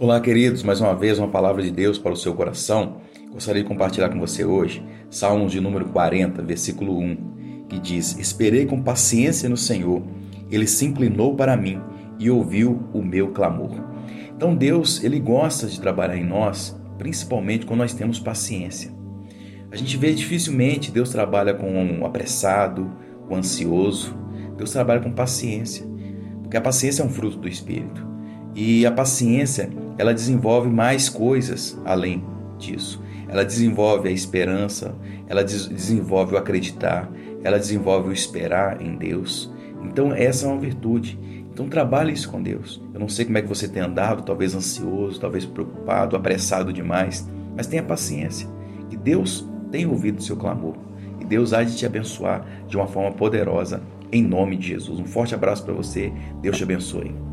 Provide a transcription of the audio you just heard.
Olá, queridos, mais uma vez uma palavra de Deus para o seu coração. Gostaria de compartilhar com você hoje Salmos de número 40, versículo 1, que diz: Esperei com paciência no Senhor, ele se inclinou para mim e ouviu o meu clamor. Então Deus, ele gosta de trabalhar em nós, principalmente quando nós temos paciência. A gente vê dificilmente Deus trabalha com o apressado, o ansioso. Deus trabalha com paciência, porque a paciência é um fruto do espírito. E a paciência, ela desenvolve mais coisas além disso. Ela desenvolve a esperança, ela desenvolve o acreditar, ela desenvolve o esperar em Deus. Então, essa é uma virtude. Então, trabalhe isso com Deus. Eu não sei como é que você tem andado, talvez ansioso, talvez preocupado, apressado demais, mas tenha paciência, que Deus tem ouvido o seu clamor e Deus há de te abençoar de uma forma poderosa, em nome de Jesus. Um forte abraço para você, Deus te abençoe.